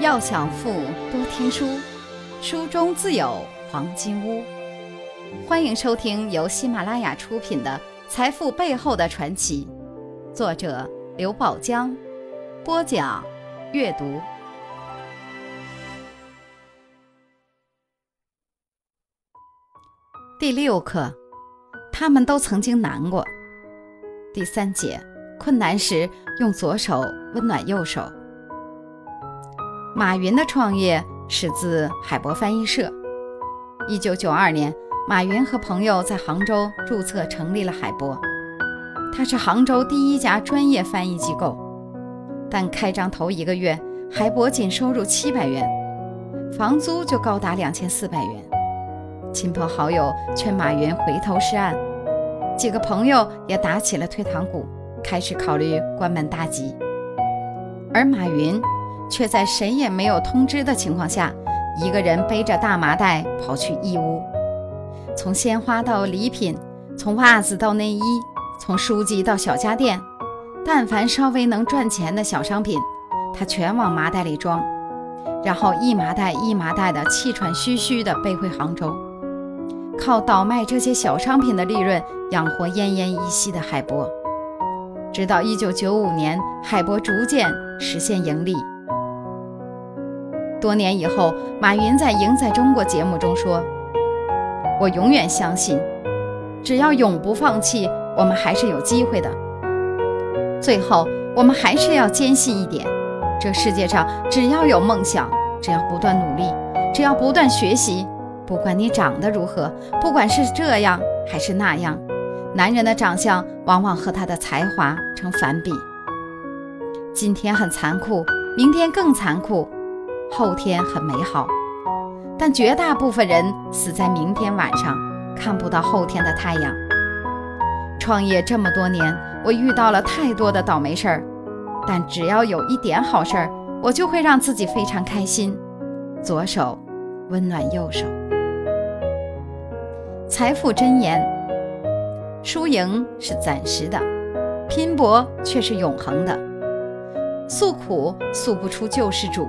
要想富，多听书，书中自有黄金屋。欢迎收听由喜马拉雅出品的《财富背后的传奇》，作者刘宝江，播讲阅读。第六课，他们都曾经难过。第三节，困难时用左手温暖右手。马云的创业始自海博翻译社。一九九二年，马云和朋友在杭州注册成立了海博，它是杭州第一家专业翻译机构。但开张头一个月，海博仅收入七百元，房租就高达两千四百元。亲朋好友劝马云回头是岸，几个朋友也打起了退堂鼓，开始考虑关门大吉。而马云却在谁也没有通知的情况下，一个人背着大麻袋跑去义乌，从鲜花到礼品，从袜子到内衣，从书籍到小家电，但凡稍微能赚钱的小商品，他全往麻袋里装，然后一麻袋一麻袋的气喘吁吁地背回杭州。靠倒卖这些小商品的利润养活奄奄一息的海博，直到一九九五年，海博逐渐实现盈利。多年以后，马云在《赢在中国》节目中说：“我永远相信，只要永不放弃，我们还是有机会的。最后，我们还是要坚信一点：这世界上只要有梦想，只要不断努力，只要不断学习。”不管你长得如何，不管是这样还是那样，男人的长相往往和他的才华成反比。今天很残酷，明天更残酷，后天很美好，但绝大部分人死在明天晚上，看不到后天的太阳。创业这么多年，我遇到了太多的倒霉事儿，但只要有一点好事儿，我就会让自己非常开心。左手温暖右手。财富箴言：输赢是暂时的，拼搏却是永恒的。诉苦诉不出救世主，